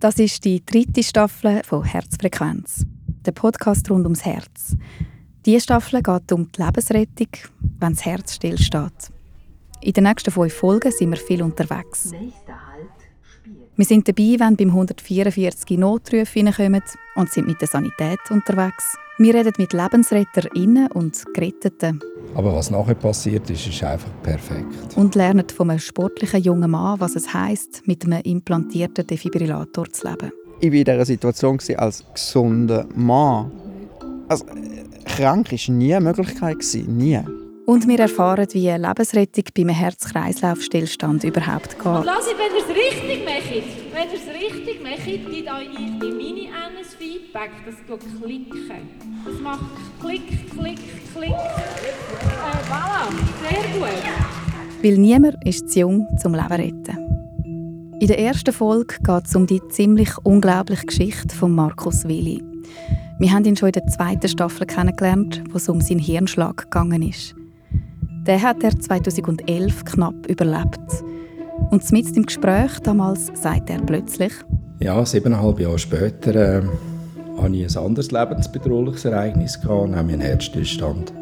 Das ist die dritte Staffel von Herzfrequenz, der Podcast rund ums Herz. Diese Staffel geht um die Lebensrettung, wenn das Herz stillsteht. In den nächsten fünf Folgen sind wir viel unterwegs. Wir sind dabei, wenn beim 144 Notrufe reinkommen und sind mit der Sanität unterwegs. Wir reden mit LebensretterInnen und Geretteten. Aber was nachher passiert ist, ist einfach perfekt. Und lernen von einem sportlichen jungen Mann, was es heisst, mit einem implantierten Defibrillator zu leben. Ich war in dieser Situation als gesunder Mann. Also, krank war nie eine Möglichkeit. Nie. Und wir erfahren, wie eine Lebensrettung bei einem Herz-Kreislauf-Stillstand überhaupt geht. Und lass ich, wenn ihr es richtig macht, wenn ihr es richtig macht, gibt euch in meine NS Feedback, das geht klicken. Das macht klick, klick, klick. Äh, voilà, sehr gut. Weil niemand ist zu jung zum Leben retten. In der ersten Folge geht es um die ziemlich unglaubliche Geschichte von Markus Willi. Wir haben ihn schon in der zweiten Staffel kennengelernt, wo es um seinen Hirnschlag gegangen ist. Den hat er 2011 knapp überlebt. Und mit im Gespräch damals sagt er plötzlich: Ja, siebeneinhalb Jahre später äh, hatte ich ein anderes lebensbedrohliches Ereignis, gehabt, nämlich einen Herzstillstand.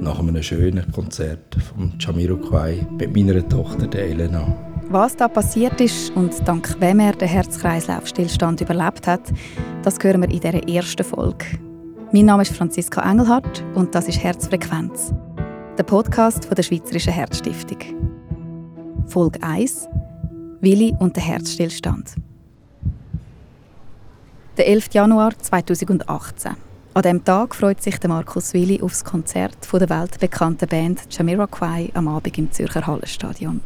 Nach einem schönen Konzert von Jamiroquai mit meiner Tochter der Elena. Was da passiert ist und dank wem er den Herz-Kreislauf-Stillstand überlebt hat, das hören wir in dieser ersten Folge. Mein Name ist Franziska Engelhardt und das ist Herzfrequenz der Podcast von der Schweizerischen Herzstiftung. Folge 1: Willi und der Herzstillstand. Der 11. Januar 2018. An diesem Tag freut sich der Markus Willi auf das Konzert von der weltbekannten Band Jamiroquai am Abend im Zürcher Hallenstadion.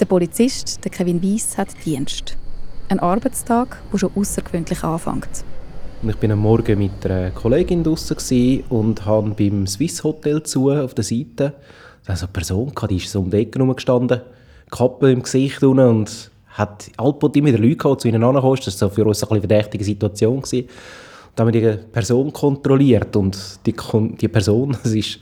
Der Polizist, der Kevin Weiss, hat Dienst. Ein Arbeitstag, der schon außergewöhnlich anfängt. Ich war am Morgen mit einer Kollegin draußen und habe beim Swiss Hotel zu auf der Seite also eine Person die ist so um die Ecke gestanden, Kappe im Gesicht und hat allbald immer Leute gehabt, die zu ihnen angekommen Das war für uns eine verdächtige Situation. Gewesen. Und dann haben wir die Person kontrolliert und die, die Person, das ist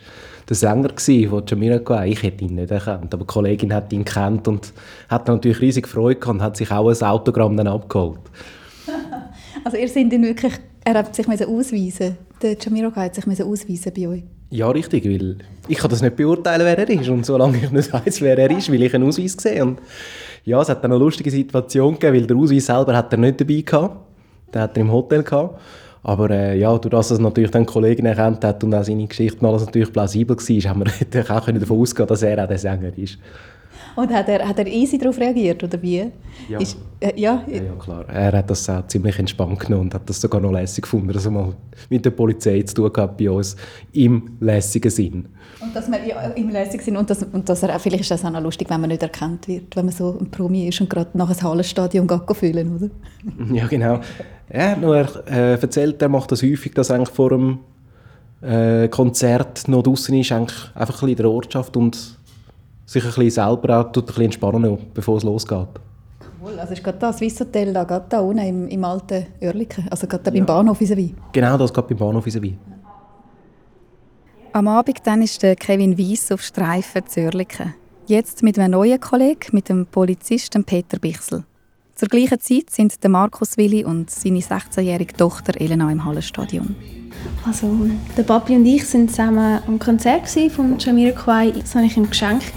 der Sänger von Jamiroquai. Ich hätte ihn nicht erkannt, aber die Kollegin hat ihn kennt und hat natürlich riesig Freude gehabt und hat sich auch ein Autogramm dann abgeholt. Also ihr seid ihn wirklich, er hat sich ausweisen Der Jamiroquai hat sich ausweisen bei euch? Ja, richtig, weil ich kann das nicht beurteilen, wer er ist. Und solange ich nicht weiß, wer er ist, will ich einen Ausweis sehen. Und ja, es hat dann eine lustige Situation gegeben, weil der Ausweis selber hat er nicht dabei gehabt. Den hat er im Hotel gehabt. Aber äh, ja, durch das, dass natürlich dann Kollegen erkannt hat und auch seine Geschichte alles natürlich plausibel war, haben wir auch davon ausgehen dass er auch der Sänger ist. Und hat er, hat er easy darauf reagiert, oder wie? Ja. Ist, äh, ja. ja. ja. klar. Er hat das auch ziemlich entspannt genommen und hat das sogar noch lässig gefunden, dass er mal mit der Polizei zu tun hat bei uns, im lässigen Sinn. Und dass man ja, im lässigen Sinn, und, dass, und dass er, vielleicht ist das auch noch lustig, wenn man nicht erkannt wird, wenn man so ein Promi ist und gerade nach einem Hallenstadion fühlen, oder? ja, genau. Er hat noch äh, erzählt, er macht das häufig, dass eigentlich vor dem äh, Konzert noch draußen ist, eigentlich einfach ein bisschen in der Ortschaft und sich ein bisschen selber auch ein bisschen entspannen, bevor es losgeht. Cool, also ist gerade das Swiss Hotel da, gerade da unten im, im alten Oerlikon, also gerade da beim Bahnhof vis Genau, das gerade beim Bahnhof vis Am Abend dann ist der Kevin Weiss auf Streifen zu Oerlikon. Jetzt mit einem neuen Kollegen, mit dem Polizisten Peter Bichsel. Zur gleichen Zeit sind der Markus Willi und seine 16-jährige Tochter Elena im Hallenstadion. Also, der Papi und ich waren zusammen am Konzert von Jamiroquai. Das hatte ich ihm geschenkt.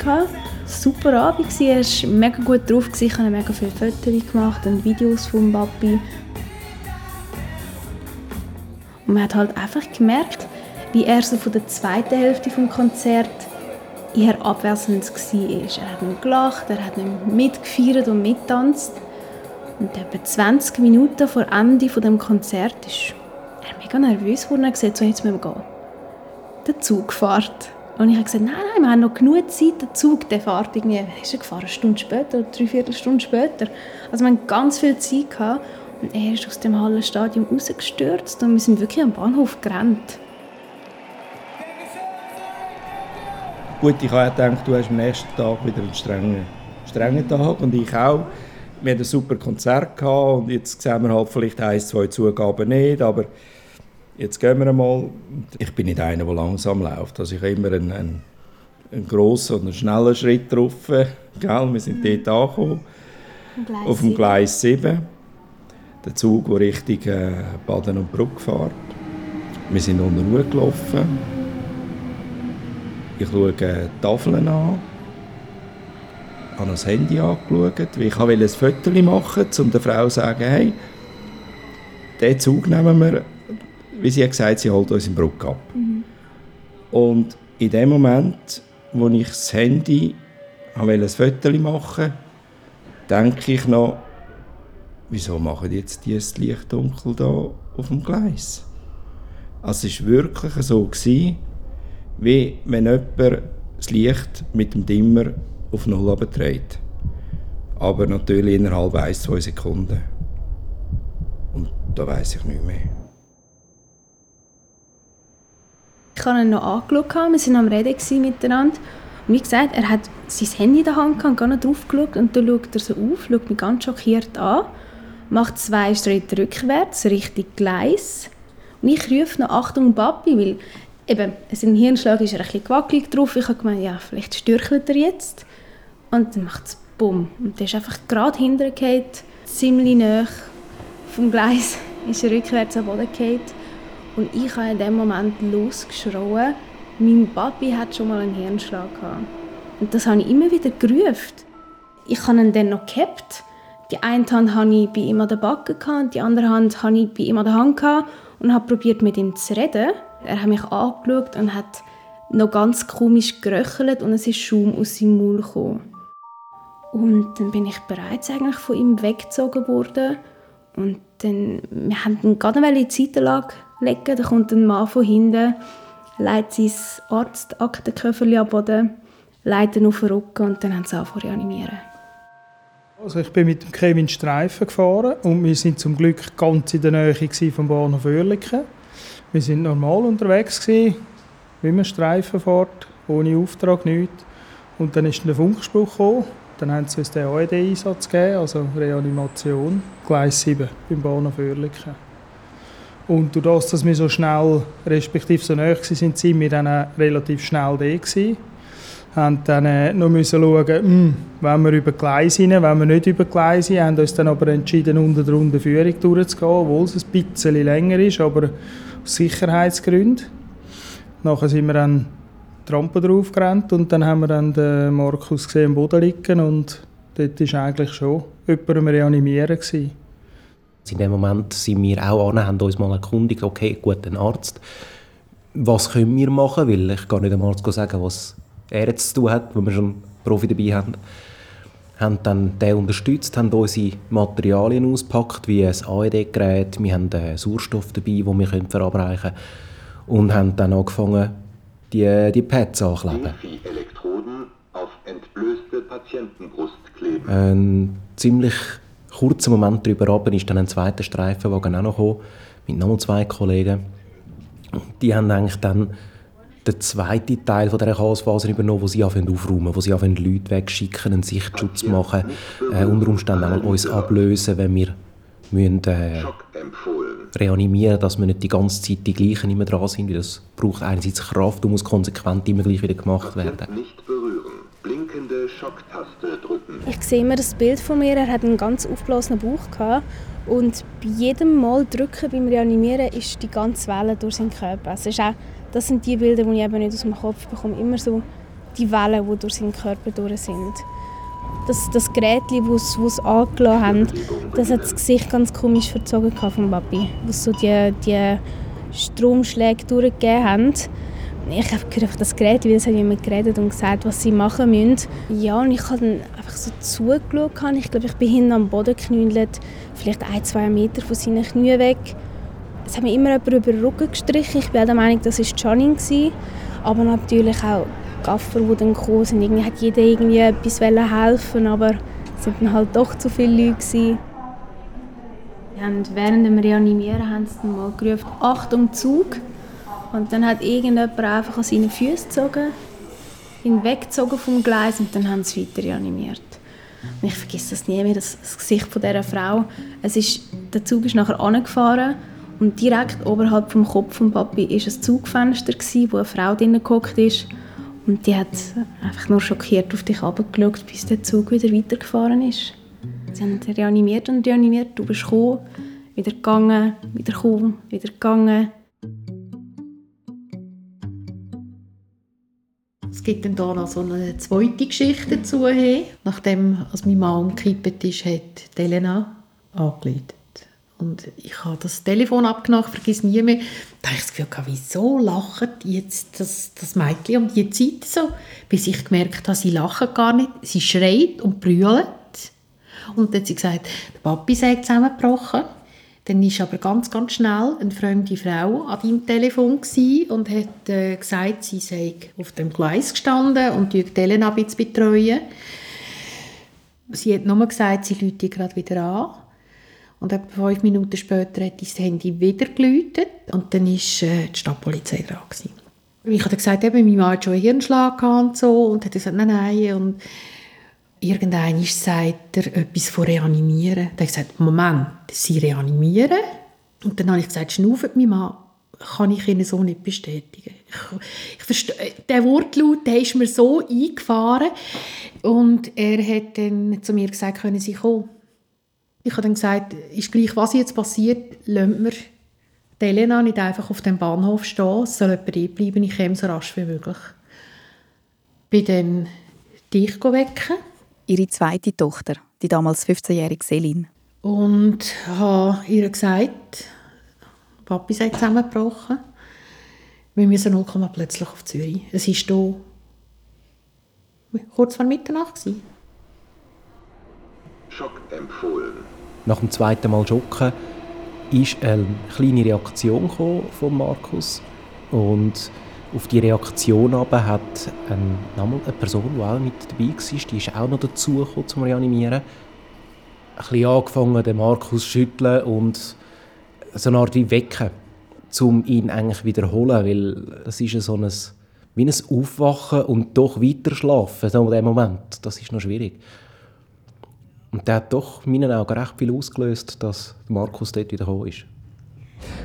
Super Abend. Er war mega gut drauf. Ich habe mega viele Fotos gemacht und Videos vom Papi. Und man hat halt einfach gemerkt, wie er so von der zweiten Hälfte des Konzerts eher abwesend war. Er hat nicht gelacht, er hat nicht mitgefeiert und mittanzt. Und etwa 20 Minuten vor Ende des Konzerts ist mega nervös geworden und gesagt, so, jetzt müssen wir gehen. Der Zug fährt. Und ich habe gesagt, nein, nein, wir haben noch genug Zeit, der Zug der fährt irgendwie, ist er gefahren, eine Stunde später oder dreiviertel Stunde später. Also wir hatten ganz viel Zeit gehabt und er ist aus dem Hallenstadion rausgestürzt und wir sind wirklich am Bahnhof gerannt. Gut, ich habe gedacht, du hast am nächsten Tag wieder einen strengen, strengen Tag und ich auch. Wir hatten ein super Konzert gehabt und jetzt sehen wir halt vielleicht ein, zwei Zugaben nicht, aber jetzt gehen wir einmal. Ich bin nicht einer, der langsam läuft. Also ich habe immer einen, einen, einen grossen und einen schnellen Schritt drauf. Gell? Wir sind dort angekommen, auf dem Gleis 7. der Zug, der Richtung äh, Baden und Bruck fährt. Wir sind unter Ruhe gelaufen. Ich schaue die Tafeln an. Ich habe das Handy angeschaut. Ich wollte ein Foto machen, um der Frau zu sagen, hey, diesen Zug nehmen wir, wie sie gesagt hat, sie holt uns in Bruck ab. Mhm. Und in dem Moment, wo ich das Handy ein Foto machen denke ich noch, wieso machen jetzt die das Licht dunkel da auf dem Gleis? Also es war wirklich so, gewesen, wie wenn jemand das Licht mit dem Dimmer auf Null abträgt. Aber natürlich innerhalb 1-2 Sekunden. Und da weiß ich nicht mehr. Ich habe ihn noch angeschaut, wir waren am Reden miteinander. Und wie gesagt, er hat sein Handy in der Hand und gar nicht drauf geschaut. Und dann schaut er so auf, schaut mich ganz schockiert an, macht zwei Schritte rückwärts, Richtung Gleis. Und ich rufe noch «Achtung, Papi», weil eben, sein Hirnschlag ist ein bisschen gewackelig drauf. Ich habe gemeint, ja, vielleicht stürchelt er jetzt. Und dann macht es «Bumm». Und der ist einfach gerade hintergefallen, ziemlich nah vom Gleis, ist er rückwärts am Boden gefallen. Und ich habe in dem Moment losgeschrien, mein Papi hat schon mal einen Hirnschlag gehabt. Und das habe ich immer wieder gerufen. Ich habe ihn dann noch gehabt. Die eine Hand hatte ich bei ihm an der Backe, die andere Hand hatte ich bei ihm an der Hand und habe probiert mit ihm zu reden. Er hat mich angeschaut und hat noch ganz komisch geröchelt und es ist Schaum aus seinem Maul gekommen. Und dann bin ich bereits eigentlich von ihm weggezogen worden. Und dann, wir haben ihn gerade in die Seitenlage legen. Da kommt ein Mann von hinten, legt sein Arztaktenköfferchen am Boden, legt ihn auf den Rücken und dann haben sie angefangen reanimieren. Also ich bin mit dem Kevin Streifen gefahren und wir sind zum Glück ganz in der Nähe vom Bahnhof Oerlikon. Wir sind normal unterwegs gewesen, wie man Streifen fährt, ohne Auftrag, nichts. Und dann ist der Funkspruch gekommen. Dann haben sie uns den AED-Einsatz gegeben, also Reanimation, Gleis 7 beim Bahnhof Oerlikon. Und durch das, dass wir so schnell, respektive so nahe waren, sind wir dann relativ schnell da gewesen. Haben dann äh, noch schauen, mh, hm, wenn wir über Gleise rein, wenn wir nicht über Gleise rein, haben uns dann aber entschieden, unter der Unterführung durchzugehen, obwohl es ein bisschen länger ist, aber aus Sicherheitsgründen. Nachher sind wir dann die Rampe drauf gerannt und dann haben wir dann den Markus gesehen am Boden liegen und dort war eigentlich schon jemand am Reanimieren. In dem Moment sind wir auch an, haben uns mal erkundigt, okay, gut, ein Arzt, was können wir machen? Weil ich kann nicht dem Arzt sagen, was er jetzt zu tun hat, wenn wir schon einen Profi dabei haben. Haben dann den unterstützt, haben unsere Materialien ausgepackt, wie ein AED-Gerät, wir haben Sauerstoff dabei, den wir verabreichen können und haben dann angefangen, die, die Pads anzukleben. Elektroden auf entblößte Patientenbrust kleben. Ein ziemlich kurzen Moment darüber runter ist dann ein zweiter Streifenwagen auch noch gekommen, mit noch zwei Kollegen. Die haben eigentlich dann den zweiten Teil von dieser Chaosphase übernommen, wo sie anfangen aufräumen, wo sie anfangen Leute wegschicken, einen Sichtschutz machen, äh, unter Umständen auch uns ablösen, wenn wir müssen, äh, reanimieren, dass wir nicht die ganze Zeit die gleichen immer dran sind. Das braucht einerseits Kraft und muss konsequent immer gleich wieder gemacht werden. Nicht berühren. Blinkende Schocktaste drücken. Ich sehe immer das Bild von mir. Er hat einen ganz aufgeblasenen Bauch gehabt. Und bei jedem Mal drücken beim Reanimieren ist die ganze Welle durch seinen Körper. Also auch, das sind die Bilder, die ich eben nicht aus dem Kopf bekomme. Immer so die Wellen, die durch seinen Körper durch sind. Das, das Gerät, das sie angelassen haben, das hat das Gesicht ganz komisch verzogen vom Papi. Was so die, die Stromschläge durchgegeben haben ich habe gehört, das Gerät, weil es hat jemand geredet und gesagt, was sie machen müssen. Ja, und ich habe dann einfach so zugeschaut. Ich glaube, ich bin hinten am Boden geknüllt, vielleicht ein, zwei Meter von seinen Knien weg. Es hat mir immer jemand über den Rücken gestrichen. Ich bin der Meinung, das war Janine. Aber natürlich auch Gaffer, die dann gekommen sind. Irgendwie hat jeder irgendwie etwas helfen aber es waren halt doch zu viele Leute. Gewesen. während dem Reanimieren haben sie dann mal gerufen, «Achtung, Zug!» Und dann hat irgendjemand einfach an seinen Füßen gezogen, ihn weggezogen vom Gleis und dann haben sie weiter reanimiert. Und ich vergesse das nie mehr, das, das Gesicht von dieser Frau. Es ist, der Zug ist nachher angefahren und direkt oberhalb vom Kopf von Papi war ein Zugfenster, gewesen, wo eine Frau drinnen gehockt ist. Und die hat einfach nur schockiert auf dich herabgeschaut, bis der Zug wieder weitergefahren ist. Sie haben reanimiert und reanimiert, du bist gekommen, Wieder gegangen, wieder gekommen, wieder gegangen. Es gibt dann da noch so eine zweite Geschichte dazu. Nachdem als mein Mann umgekippt ist, hat Elena angerufen. Und ich habe das Telefon abgenommen, vergiss nie mehr. Da habe ich das Gefühl, wieso lacht jetzt das, das Mädchen um die Zeit so? Bis ich gemerkt habe, sie lacht gar nicht. Sie schreit und brüllt. Und dann hat sie gesagt, der Papi sei zusammengebrochen. Dann war aber ganz, ganz schnell eine fremde Frau an deinem Telefon und hat äh, gesagt, sie sei auf dem Gleis gestanden und die Elena ein bisschen betreuen. Sie hat nur gesagt, sie läutet gerade wieder an. Und etwa fünf Minuten später hat das Handy wieder geläutet und dann war äh, die Stadtpolizei dran. Gewesen. Ich habe gesagt, eben, mein Mann hat schon einen Hirnschlag und so und hat gesagt, nein, nein. Und irgendwann sagt er etwas von reanimieren. Dann habe ich gesagt, Moment, sie reanimieren? Und dann habe ich gesagt, schnaufen mein Mann, kann ich Ihnen so nicht bestätigen. Ich, ich verstehe, der Wortlaut der ist mir so eingefahren und er hat dann zu mir gesagt, können Sie kommen? Ich habe dann gesagt, ist gleich, was jetzt passiert, lassen wir die Elena nicht einfach auf dem Bahnhof stehen, es soll jemand bleiben, ich komme so rasch wie möglich. Ich bin dann dich wecken. Ihre zweite Tochter, die damals 15-jährige Selin. Und habe ihr gesagt, Papi sei zusammengebrochen. Wir müssen noch plötzlich auf Zürich. Es war hier kurz vor Mitternacht. Schock empfohlen. Nach dem zweiten Mal Schocken ist eine kleine Reaktion von Markus und auf die Reaktion aber hat eine, eine Person, die auch mit dabei war, die ist auch noch dazu gekommen, zum Reanimieren. Ein bisschen angefangen, den Markus zu schütteln und so eine Art wie wecken, um ihn eigentlich wiederholen, weil das ist so ein, wie ein Aufwachen und doch weiter schlafen, so in dem Moment. Das ist noch schwierig. Und der hat doch in meinen Augen recht viel ausgelöst, dass Markus dort wieder gekommen ist.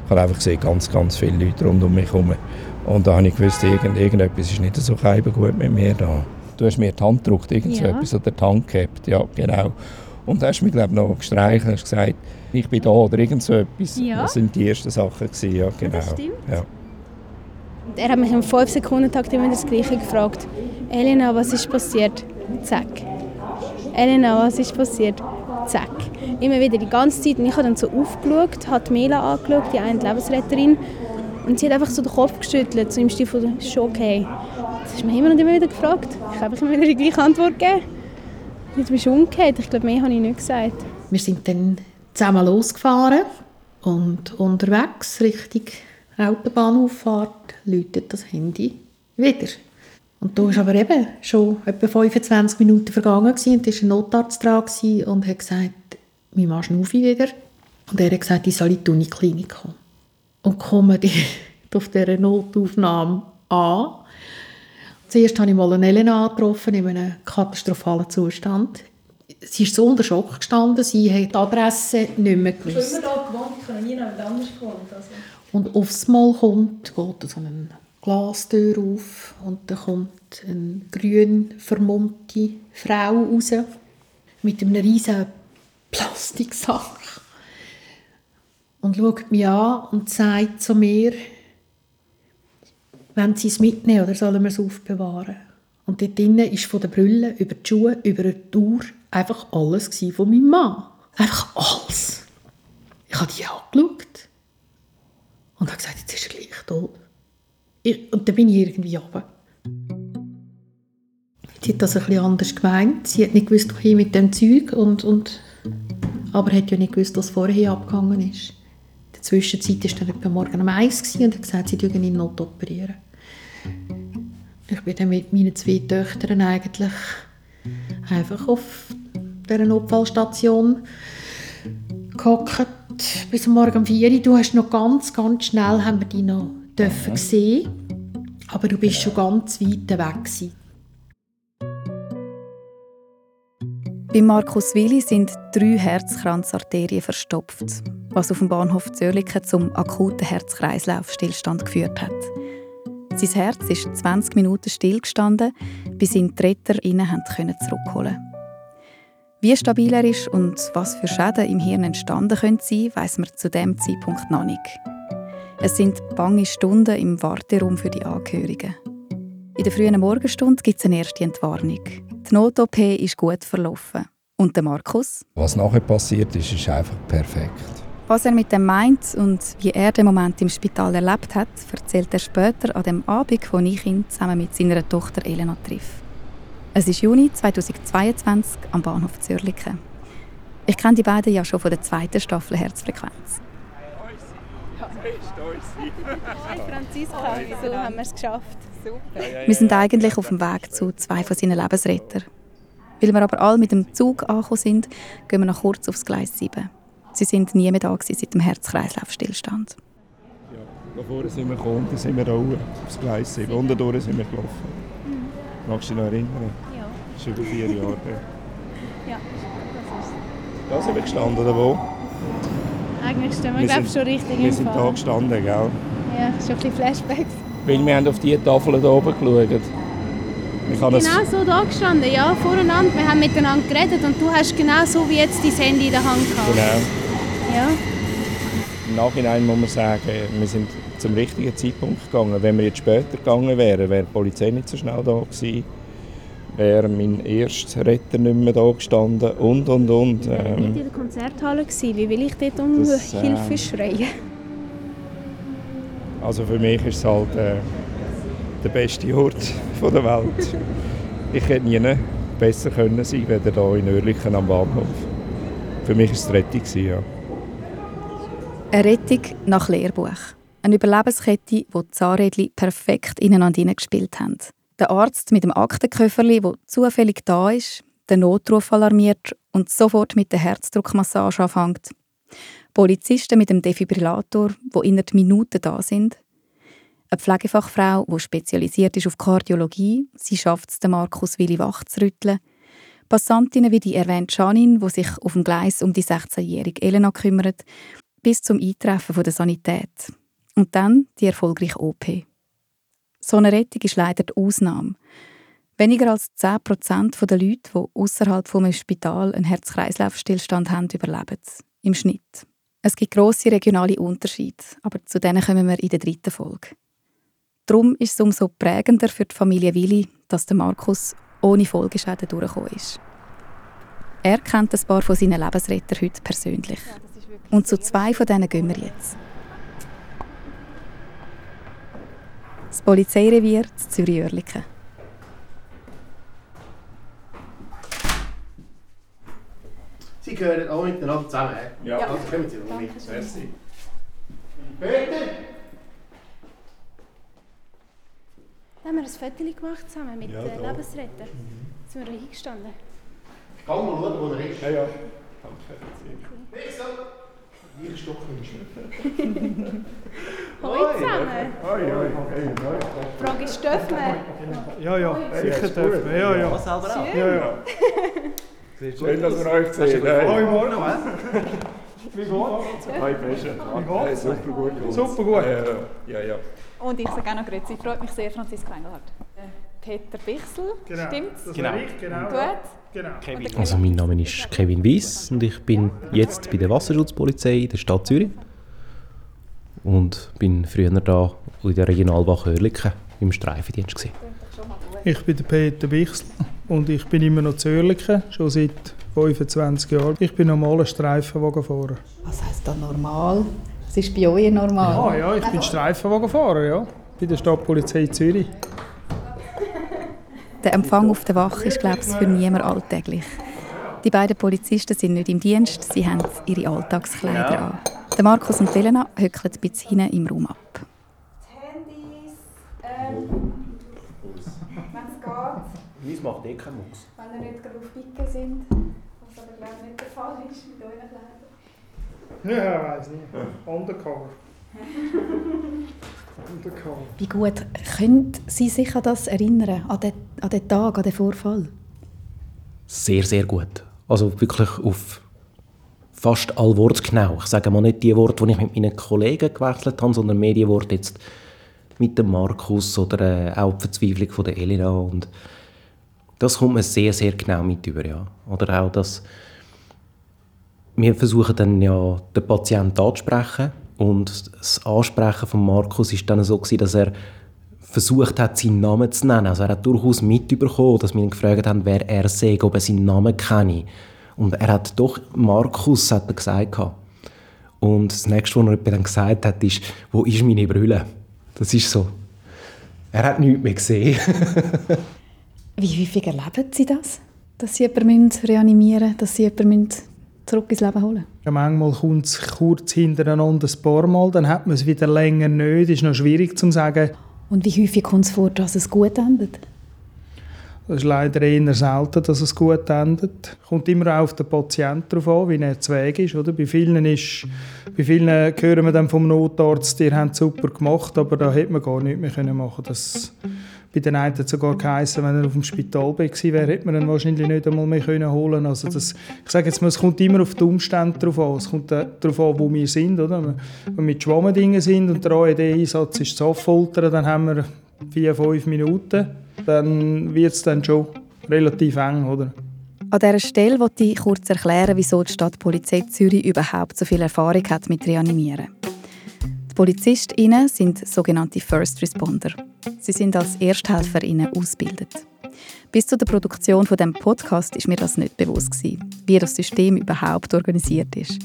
Ich habe einfach gesehen, ganz, ganz viele Leute rund um mich herum. Und da habe ich gewusst, irgend, irgendetwas ist nicht so gut mit mir da. Du hast mir die Hand gedrückt, irgend ja. etwas, oder die Hand gehabt. Ja, genau. Und du hast mich, glaube ich, noch gestreichelt und gesagt, ich bin da oder irgend so etwas. Ja. Das sind die ersten Sachen. Gewesen. Ja, genau. Das stimmt. Ja. Er hat mich im 5-Sekunden-Takt immer das Gleiche gefragt. Elena, was ist passiert? Zack. Elena, was ist passiert? Zack. Immer wieder die ganze Zeit. Und ich habe dann so aufgeschaut, habe Mela angeschaut, die eine Lebensretterin. Und sie hat einfach so den Kopf geschüttelt, so im Stil von «Ist okay?» Das ist mir immer und immer wieder gefragt. Ich habe immer wieder die gleiche Antwort gegeben. Jetzt bist du umgekehrt. Ich glaube, mehr habe ich nicht gesagt. Wir sind dann zusammen losgefahren und unterwegs Richtung Autobahnauffahrt läutet das Handy wieder. Und da war aber eben schon etwa 25 Minuten vergangen und da war ein Notarzt dran und hat gesagt, mein Mann schnaufe wieder. Und er hat gesagt, ich soll in die Uniklinik kommen. Und komme auf dieser Notaufnahme an. Zuerst habe ich mal eine Elena getroffen in einem katastrophalen Zustand. Sie ist so unter Schock gestanden, sie hat die Adresse nicht mehr gewusst. Ich habe immer hier gewohnt, ich habe nie noch anders gewohnt. Also. Und aufs Mal kommt, geht so eine Glastür auf und dann kommt eine grün vermummte Frau raus mit einem riesigen Plastiksack und schaut mich an und sagt zu mir, wenn sie es mitnehmen oder sollen wir es aufbewahren? Und dort drinnen war von den Brüllen über die Schuhe, über die Uhr einfach alles von meinem Mann. Einfach alles. Ich habe die angeschaut und habe gesagt, jetzt ist er gleich tot. Und dann bin ich irgendwie runter. Sie hat das bisschen anders gemeint. Sie hat nicht gewusst, wohin mit dem Zeug, und, und, aber hat ja nicht gewusst, was vorher abgegangen ist. In der Zwischenzeit war dann etwa morgen um eins und hat gesagt, sie würden ihn not operieren. Ich bin dann mit meinen zwei Töchtern eigentlich einfach auf dieser Notfallstation gehockt bis morgen um 4 Uhr. Du hast noch ganz, ganz schnell haben wir die noch dürfen sehen, aber du bist schon ganz weit weg gewesen. Bei Markus Willi sind drei Herzkranzarterien verstopft, was auf dem Bahnhof Zürich zum akuten Herz-Kreislauf-Stillstand geführt hat. Sein Herz ist 20 Minuten stillgestanden, bis ihn die Retter zurückholen konnten. Wie stabil er ist und was für Schäden im Hirn entstanden können sein, weiß man zu dem Zeitpunkt noch nicht. Es sind bange Stunden im Warteraum für die Angehörigen. In der frühen Morgenstunde gibt es eine erste Entwarnung. Die Not-OP ist gut verlaufen. Und der Markus? Was nachher passiert ist, ist einfach perfekt. Was er mit dem meint und wie er den Moment im Spital erlebt hat, erzählt er später an dem Abend, wo ich ihn zusammen mit seiner Tochter Elena treffe. Es ist Juni 2022 am Bahnhof Zürlichen. Ich kenne die beiden ja schon von der zweiten Staffel Herzfrequenz. Hi Franziska, so haben wir es geschafft. Super. Wir sind eigentlich auf dem Weg zu zwei von seinen Lebensrettern. Weil wir aber alle mit dem Zug angekommen sind, gehen wir noch kurz aufs Gleis 7. Sie sind nie mehr da seit dem Herz-Kreislauf-Stillstand. Ja, da vorne sind wir gekommen, dann sind wir auch aufs Gleis 7. Unten durch sind wir gelaufen. Mhm. Magst du dich noch erinnern? Ja. Das ist über vier Jahre her. Ja, das ist Da sind wir gestanden, oder wo? Eigentlich stehen wir, glaube schon richtig Wir sind da gestanden, gell? Ja, schon ein bisschen Flashbacks. Weil wir haben auf diese Tafel hier oben geschaut. Ich habe Genau so da gestanden, ja, voreinander. Wir haben miteinander geredet und du hast genau so wie jetzt dein Handy in der Hand gehabt. Genau. Ja. Im Nachhinein muss man sagen, wir sind zum richtigen Zeitpunkt gegangen. Wenn wir jetzt später gegangen wären, wäre die Polizei nicht so schnell da gewesen. Wäre mein erster Retter nicht mehr da gestanden und, und, und. Ich war nicht Ähm, in der Konzerthalle. gewesen. Wie will ich dort um Das, Hilfe schreien? also für mich ist es halt äh, der beste Ort von der Welt. Ich hätte nie besser können sein können, hier in Oerlikon am Bahnhof. Für mich war es die Rettung, ja. Eine Rettung nach Lehrbuch. Eine Überlebenskette, wo die Zahnrädchen perfekt ineinander gespielt haben. Der Arzt mit dem Aktenköfferli, der zufällig da ist, den Notruf alarmiert und sofort mit der Herzdruckmassage anfängt. Polizisten mit dem Defibrillator, wo innerhalb Minuten da sind. Eine Pflegefachfrau, die spezialisiert ist auf Kardiologie, sie schafft es, den Markus Willi wach zu rütteln. Passantinnen wie die erwähnte Janine, die sich auf dem Gleis um die 16-jährige Elena kümmert, bis zum Eintreffen der Sanität. Und dann die erfolgreiche OP. So eine Rettung ist leider die Ausnahme. Weniger als 10% der Leute, die außerhalb des Spital einen Herz-Kreislauf-Stillstand haben, überleben es. Im Schnitt. Es gibt grosse regionale Unterschiede, aber zu denen kommen wir in der dritten Folge. Darum ist es umso prägender für die Familie Willi, dass der Markus ohne Folgeschäden durchgekommen ist. Er kennt ein paar von seinen Lebensrettern heute persönlich. Und zu zwei von denen gehen wir jetzt. Das Polizeirevier zu Zürich-Oerlikon. Sie gehören alle miteinander zusammen. hä? Ja. Also kommen Sie doch mit. Merci. Peter! Da haben wir ein Foto gemacht zusammen mit Ja, den. Lebensrettern. Jetzt sind wir da hingestanden. Ich kann mal schauen, wo er ist. Ja, ja. Danke. So! Ich Stock nimmst Hallo zusammen. Oi, oi, oi, oi. Die Frage ist, dürfen wir? Ja, ja, sicher dürfen wir. Ja, ja. selber auch. ja, ja. Schön, dass wir euch sehen. Hoi, morgen. Wie geht's? Hi, Pesche. geht's? Hey, super gut. Super gut. Ja. ja. Und ich sage auch noch Grüezi. Freut mich sehr, Franziska Engelhardt. Peter Bichsel, Genau. stimmt's? Das Genau. ich, genau. Gut. Genau. Also mein Name ist Kevin Weiss und ich bin jetzt bei der Wasserschutzpolizei in der Stadt Zürich und bin früher da in der Regionalwache Oerlikon im Streifendienst gewesen. Ich bin der Peter Bichsel und ich bin immer noch Zürlichen, schon seit 25 Jahren. Ich bin normaler Streifenwagenfahrer. Was heisst da normal? Es ist bei euch normal. Ah ja, ich bin Streifenwagenfahrer, ja. Bei der Stadtpolizei Zürich. Der Empfang auf der Wache ist, glaube ich, für niemand alltäglich. Die beiden Polizisten sind nicht im Dienst, sie haben ihre Alltagskleider an. Der Markus und Elena hückeln ein bisschen hinten im Raum ab. Handys, ähm, wenn es geht, Weiss macht eh keinen Mucks. wenn ihr nicht gerade auf Picken sind, was aber glaube ich nicht der Fall ist mit euren Kleidern. Ja, weiß nicht. Undercover. Undercover. Wie gut können Sie sich an das erinnern, an den, an den Tag, an den Vorfall? Sehr, sehr gut. Also wirklich auf fast alle Worte genau. Ich sage mal nicht die Worte, die ich mit meinen Kollegen gewechselt habe, sondern mehr die Worte jetzt mit dem Markus oder äh, auch die Verzweiflung von der Elena. Und Das kommt mir sehr, sehr genau mit über, ja. Oder auch, dass wir versuchen dann ja den Patienten anzusprechen und das Ansprechen von Markus ist dann so gewesen, dass er versucht hat, seinen Namen zu nennen. Also er hat durchaus mitbekommen, dass wir ihn gefragt haben, wer er sei, ob er seinen Namen kenne. Und er hat doch Markus hat er gesagt. Und das nächste, was er dann gesagt hat, ist, wo ist meine Brille? Das ist so. Er hat nichts mehr gesehen. Wie häufig erleben Sie das? Dass Sie jemanden reanimieren müssen, dass Sie jemanden zurück ins Leben holen ja, Manchmal kommt es kurz hintereinander ein paar Mal, dann hat man es wieder länger nicht. Das ist noch schwierig zu sagen. Und wie häufig kommt es vor, dass es gut endet? Es ist leider eher selten, dass es gut endet. Es kommt immer auch auf den Patienten darauf an, wie er zu Weg ist. Oder? Bei, vielen ist, bei vielen hören wir dann vom Notarzt, haben es super gemacht, aber da hätte man gar nichts mehr machen können. Das, bei den einen hat es sogar geheißen, wenn er auf dem Spitalbett gewesen wäre, hätte man ihn wahrscheinlich nicht einmal mehr können holen also das, Ich sage jetzt mal, es kommt immer auf die Umstände drauf an. Es kommt darauf an, wo wir sind. Oder? Wenn wir mit Schwammendingen sind und der AED-Einsatz ist zu Foltern, dann haben wir vier, fünf Minuten dann wird es dann schon relativ eng, oder? An dieser Stelle wollte ich kurz erklären, wieso die Stadtpolizei Zürich überhaupt so viel Erfahrung hat mit Reanimieren. Die PolizistInnen sind sogenannte First Responder. Sie sind als ErsthelferInnen ausgebildet. Bis zu der Produktion von dem Podcast ist mir das nicht bewusst gewesen, wie das System überhaupt organisiert ist.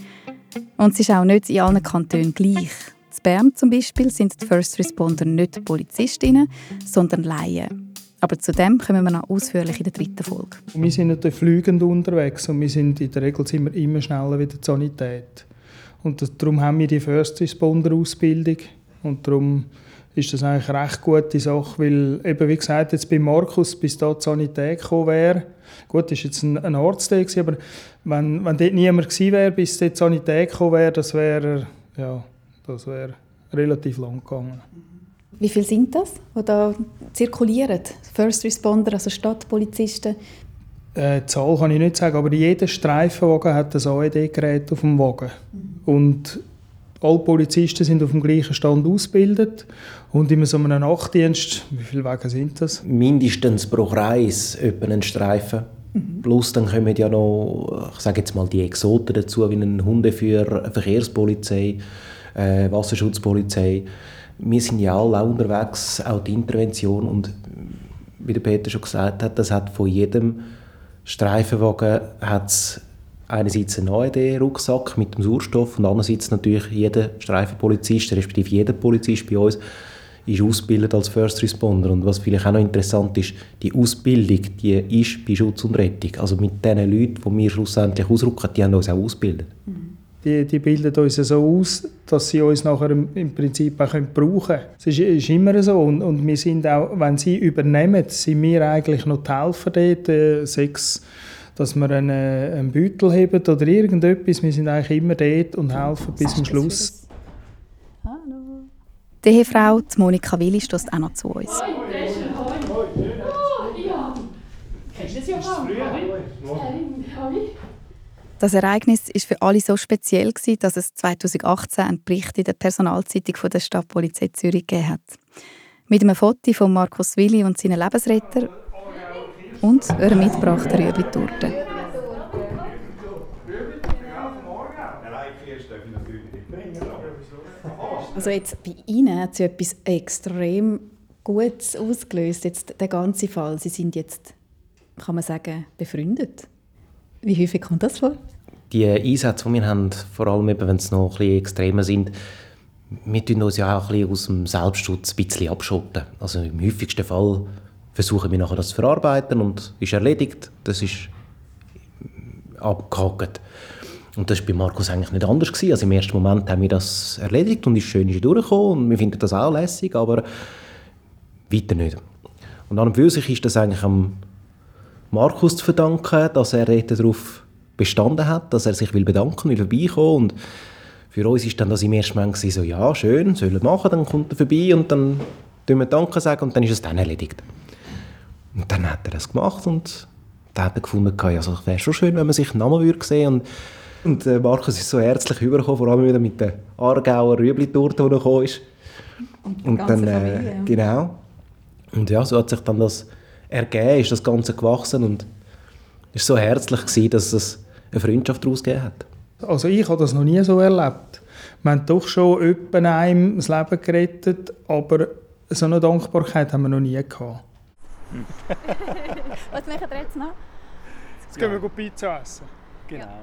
Und es ist auch nicht in allen Kantonen gleich. In Bern zum Beispiel sind die First Responder nicht PolizistInnen, sondern Laien. Aber zu dem kommen wir noch ausführlich in der dritten Folge. Wir sind natürlich fliegend unterwegs und wir sind in der Regel sind wir immer schneller wie die Sanität. Und darum haben wir die First Responder Ausbildung und darum ist das eigentlich eine recht gute Sache, weil eben wie gesagt, jetzt bei Markus, bis da die Sanität gekommen wäre, gut, ist jetzt ein, ein gewesen, aber wenn, wenn dort niemand gewesen wäre, bis dort die Sanität gekommen wäre, das wäre, ja, das wäre relativ lang gegangen. Wie viele sind das, die da zirkulieren? First Responder, also Stadtpolizisten? Äh, die Zahl kann ich nicht sagen, aber jeder Streifenwagen hat ein AED-Gerät auf dem Wagen. Mhm. Und alle Polizisten sind auf dem gleichen Stand ausgebildet. Und in so einem Nachtdienst, wie viele Wagen sind das? Mindestens pro Kreis etwa einen Streifen. Mhm. Plus dann kommen ja noch, ich sage jetzt mal, die Exoten dazu, wie ein Hundeführer, eine Verkehrspolizei, äh, Wasserschutzpolizei wir sind ja alle auch unterwegs, auch die Intervention und wie der Peter schon gesagt hat, das hat von jedem Streifenwagen hat's einerseits einen AED-Rucksack mit dem Sauerstoff und andererseits natürlich jeder Streifenpolizist, respektive jeder Polizist bei uns, ist ausgebildet als First Responder. Und was vielleicht auch noch interessant ist, die Ausbildung, die ist bei Schutz und Rettung. Also mit den Leuten, die wir schlussendlich ausrücken, die haben uns auch ausgebildet. Mhm die, die bilden uns so aus, dass sie uns nachher im, Prinzip auch brauchen können. Es ist, ist, immer so. Und, und, wir sind auch, wenn sie übernehmen, sind wir eigentlich noch die Helfer dort, äh, sechs, dass wir einen, einen Beutel haben oder irgendetwas. Wir sind eigentlich immer dort und helfen bis zum Schluss. Hallo. Die Ehefrau, die Monika Willi, stößt auch noch zu uns. Oh, ja. Kennst du das schon? Das Ereignis ist für alle so speziell dass es 2018 einen Bericht in der Personalzeitung von der Stadtpolizei Zürich gegeben hat. Mit einem Foto von Markus Willi und seinen Lebensretter und einer mitgebrachten Rüebli-Torte. Also jetzt bei Ihnen hat sie etwas extrem Gutes ausgelöst, jetzt der ganze Fall. Sie sind jetzt, kann man sagen, befreundet. Wie häufig kommt das vor? Die Einsätze, die wir haben, vor allem eben, wenn es noch ein bisschen extremer sind, wir tun uns ja auch ein bisschen aus dem Selbstschutz ein bisschen abschotten. Also im häufigsten Fall versuchen wir nachher das zu verarbeiten und ist erledigt. Das ist abgehakt. Und das war bei Markus eigentlich nicht anders. Gewesen. Also Im ersten Moment haben wir das erledigt und ist schön ist durchgekommen und wir finden das auch lässig, aber weiter nicht. Und an und für sich ist das eigentlich am Markus zu verdanken, dass er darauf bestanden hat, dass er sich will bedanken will, vorbeikommen und für uns ist dann das im ersten Moment so, ja, schön, soll er machen, dann kommt er vorbei und dann tun wir Danke sagen und dann ist es dann erledigt. Und dann hat er das gemacht und dann hat er gefunden, also es wäre schon schön, wenn man sich Namen würde sehen und und äh, Markus ist so herzlich übergekommen, vor allem wieder mit der Aargauer Rüebli-Torte, die er gekommen ist. Und, und dann, äh, genau. Und ja, so hat sich dann das ergeben ist das Ganze gewachsen und es war so herzlich, gewesen, dass es eine Freundschaft daraus gegeben hat. Also ich habe das noch nie so erlebt. Wir haben doch schon jemanden einem das Leben gerettet, aber so eine Dankbarkeit haben wir noch nie gehabt. Was machen wir jetzt noch? Jetzt gehen wir gut Pizza essen. Genau.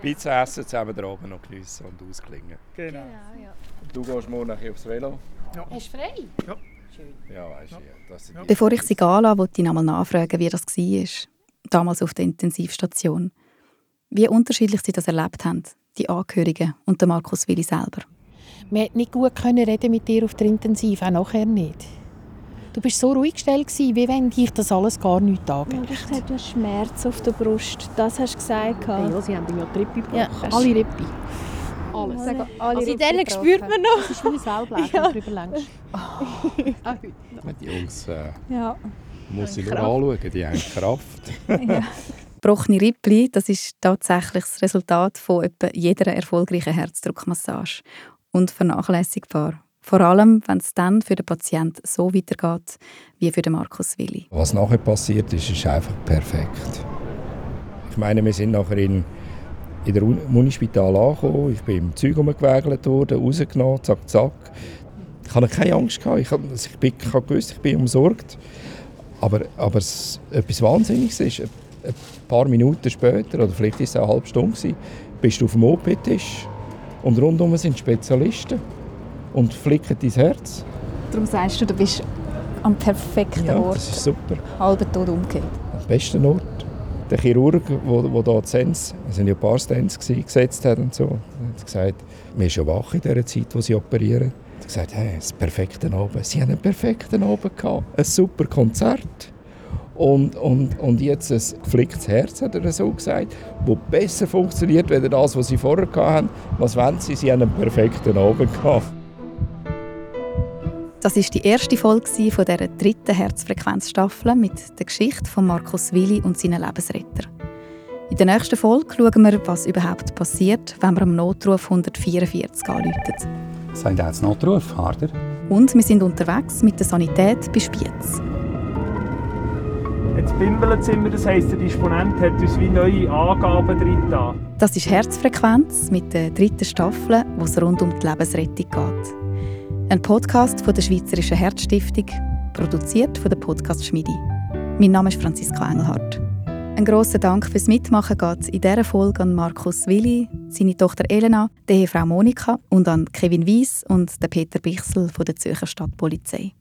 Pizza essen, zusammen den Abend noch geniessen und ausklingen. Genau. Du gehst morgen nachher aufs Velo? Hast du frei? Ja. Ja, weißt du, ja. Das sind Bevor ich sie gehen lasse, wollte ich noch mal nachfragen, wie das war, damals auf der Intensivstation. Wie unterschiedlich sie das erlebt haben, die Angehörigen und der Markus Willi selber. Man konnte nicht gut reden mit dir auf der Intensiv, auch nachher nicht. Du bist so ruhig gestellt, gewesen, wie wenn dich das alles gar nicht angeht. Ich hatte Schmerz auf der Brust. Das hast du gesagt. Ja, sie haben ja die Rippe gebrochen. Ja, alle Rippe. Alles. Alle Also, Rippen spürt man noch. Das ist wie ein Ja. wenn du drüber längst. Auch heute noch. Die Jungs äh, Ja. muss ich nur anschauen, die haben Kraft. Gebrochene Rippli, das ist tatsächlich das Resultat von etwa jeder erfolgreichen Herzdruckmassage und vernachlässigbar. Vor allem, wenn es dann für den Patienten so weitergeht wie für den Markus Willi. Was nachher passiert ist, ist einfach perfekt. Ich meine, wir sind nachher in, in der Unispital angekommen. Ich bin im Zeug umgewägelt worden, rausgenommen, zack, zack. Ich hatte keine Angst. Gehabt. Ich, hab- also ich, bin, ich habe gewusst, ich bin umsorgt. Aber, aber es, etwas Wahnsinniges ist, ein, paar Minuten später, oder vielleicht ist es eine halbe Stunde, bist du auf dem OP-Tisch und rundum sind Spezialisten und flicken dein Herz. Darum sagst du, du bist am perfekten Ja, Ort, das ist super. halber tot umgekehrt. am besten Ort. Der Chirurg, wo, wo da die Stents, es waren ja ein paar Stents gesetzt hat und so, hat gesagt, wir sind schon wach in der Zeit, wo sie operieren. Er hat gesagt, hey, das perfekte Abend. Sie haben einen perfekten Abend gehabt, ein super Konzert. Und, und, und jetzt ein geflicktes Herz, hat er so gesagt, das besser funktioniert als das, was sie vorher hatten. Was wollen sie? Sie haben einen perfekten Abend gehabt. Das ist die erste Folge von dieser dritten Herzfrequenzstaffel mit der Geschichte von Markus Willi und seinen Lebensretter. In der nächsten Folge schauen wir, was überhaupt passiert, wenn man am Notruf 144 anruft. Seid ihr jetzt Notruf, Harder? Und wir sind unterwegs mit der Sanität bei Spiez. Jetzt bimbelt es immer, das heisst, der Disponent hat uns wie neue Angaben drin da. Das ist Herzfrequenz mit der dritten Staffel, wo es rund um die Lebensrettung geht. Ein Podcast von der Schweizerischen Herzstiftung, produziert von der Podcast Schmiedi. Mein Name ist Franziska Engelhardt. Ein grosser Dank fürs Mitmachen geht in dieser Folge an Markus Willi, seine Tochter Elena, die Ehefrau Monika und an Kevin Weiss und den Peter Bichsel von der Zürcher Stadtpolizei.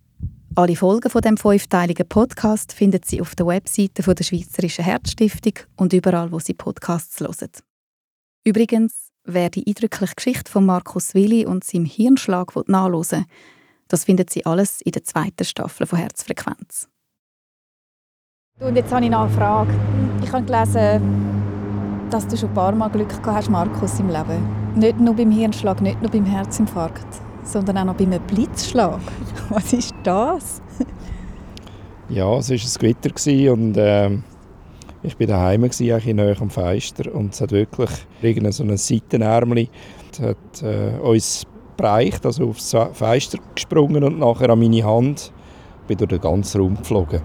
Alle Folgen von dem fünfteiligen Podcast finden Sie auf der Webseite von der Schweizerischen Herzstiftung und überall, wo Sie Podcasts hören. Übrigens, wer die eindrückliche Geschichte von Markus Willi und seinem Hirnschlag nachlesen will, das findet Sie alles in der zweiten Staffel von Herzfrequenz. Und jetzt habe ich noch eine Frage. Ich habe gelesen, dass du schon ein paar Mal Glück gehabt hast, Markus, im Leben. Nicht nur beim Hirnschlag, nicht nur beim Herzinfarkt, sondern auch noch beim Blitzschlag. Was ist das? Ja, es war ein Gewitter und ähm, ich war daheim, eigentlich in Nähe am Feister und es hat wirklich irgendein so ein Seitenärmeli das hat äh, uns bereicht, also aufs Feister gesprungen und nachher an meine Hand bin durch den ganzen Raum geflogen.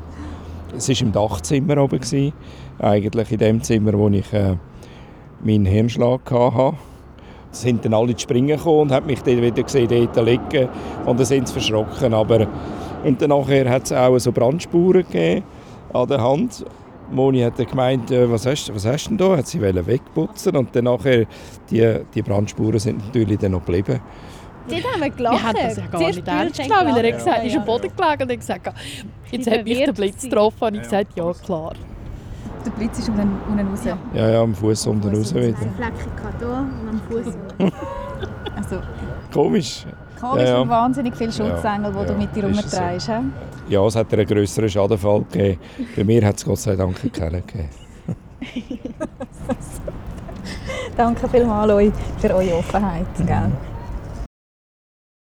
Es war im Dachzimmer oben, gewesen, eigentlich in dem Zimmer, wo ich äh, meinen Hirnschlag hatte. Sie sind dann alle zu springen gekommen und haben mich dann wieder gesehen, dort liegen und dann sind sie verschrocken. Aber und dann nachher hat es auch so Brandspuren gegeben an der Hand. Moni hat dann gemeint, äh, was hast, was hast du denn da? Hat sie wollen wegputzen und dann nachher, die, die Brandspuren sind natürlich dann noch geblieben. Dort haben wir gelacht. Wir haben das ja gar Zuerst nicht ernst genommen, weil er gesagt hat, ist am Boden gelegen und ich gesagt, jetzt Die hat mich der Blitz getroffen und ich gesagt, ja klar. Der Blitz ist unten, unten raus. Ja, ja, am Fuß unten raus wieder. Fleckchen hier und am Fuß. Also, Komisch. komisch Ja, ja. und wahnsinnig viele Schutzengel, die Ja, du mit dir so. Ja, es hat einen grösseren Schadenfall gegeben. Bei mir hat es Gott sei Dank keinen gegeben. Danke vielmals euch für eure Offenheit. Gell?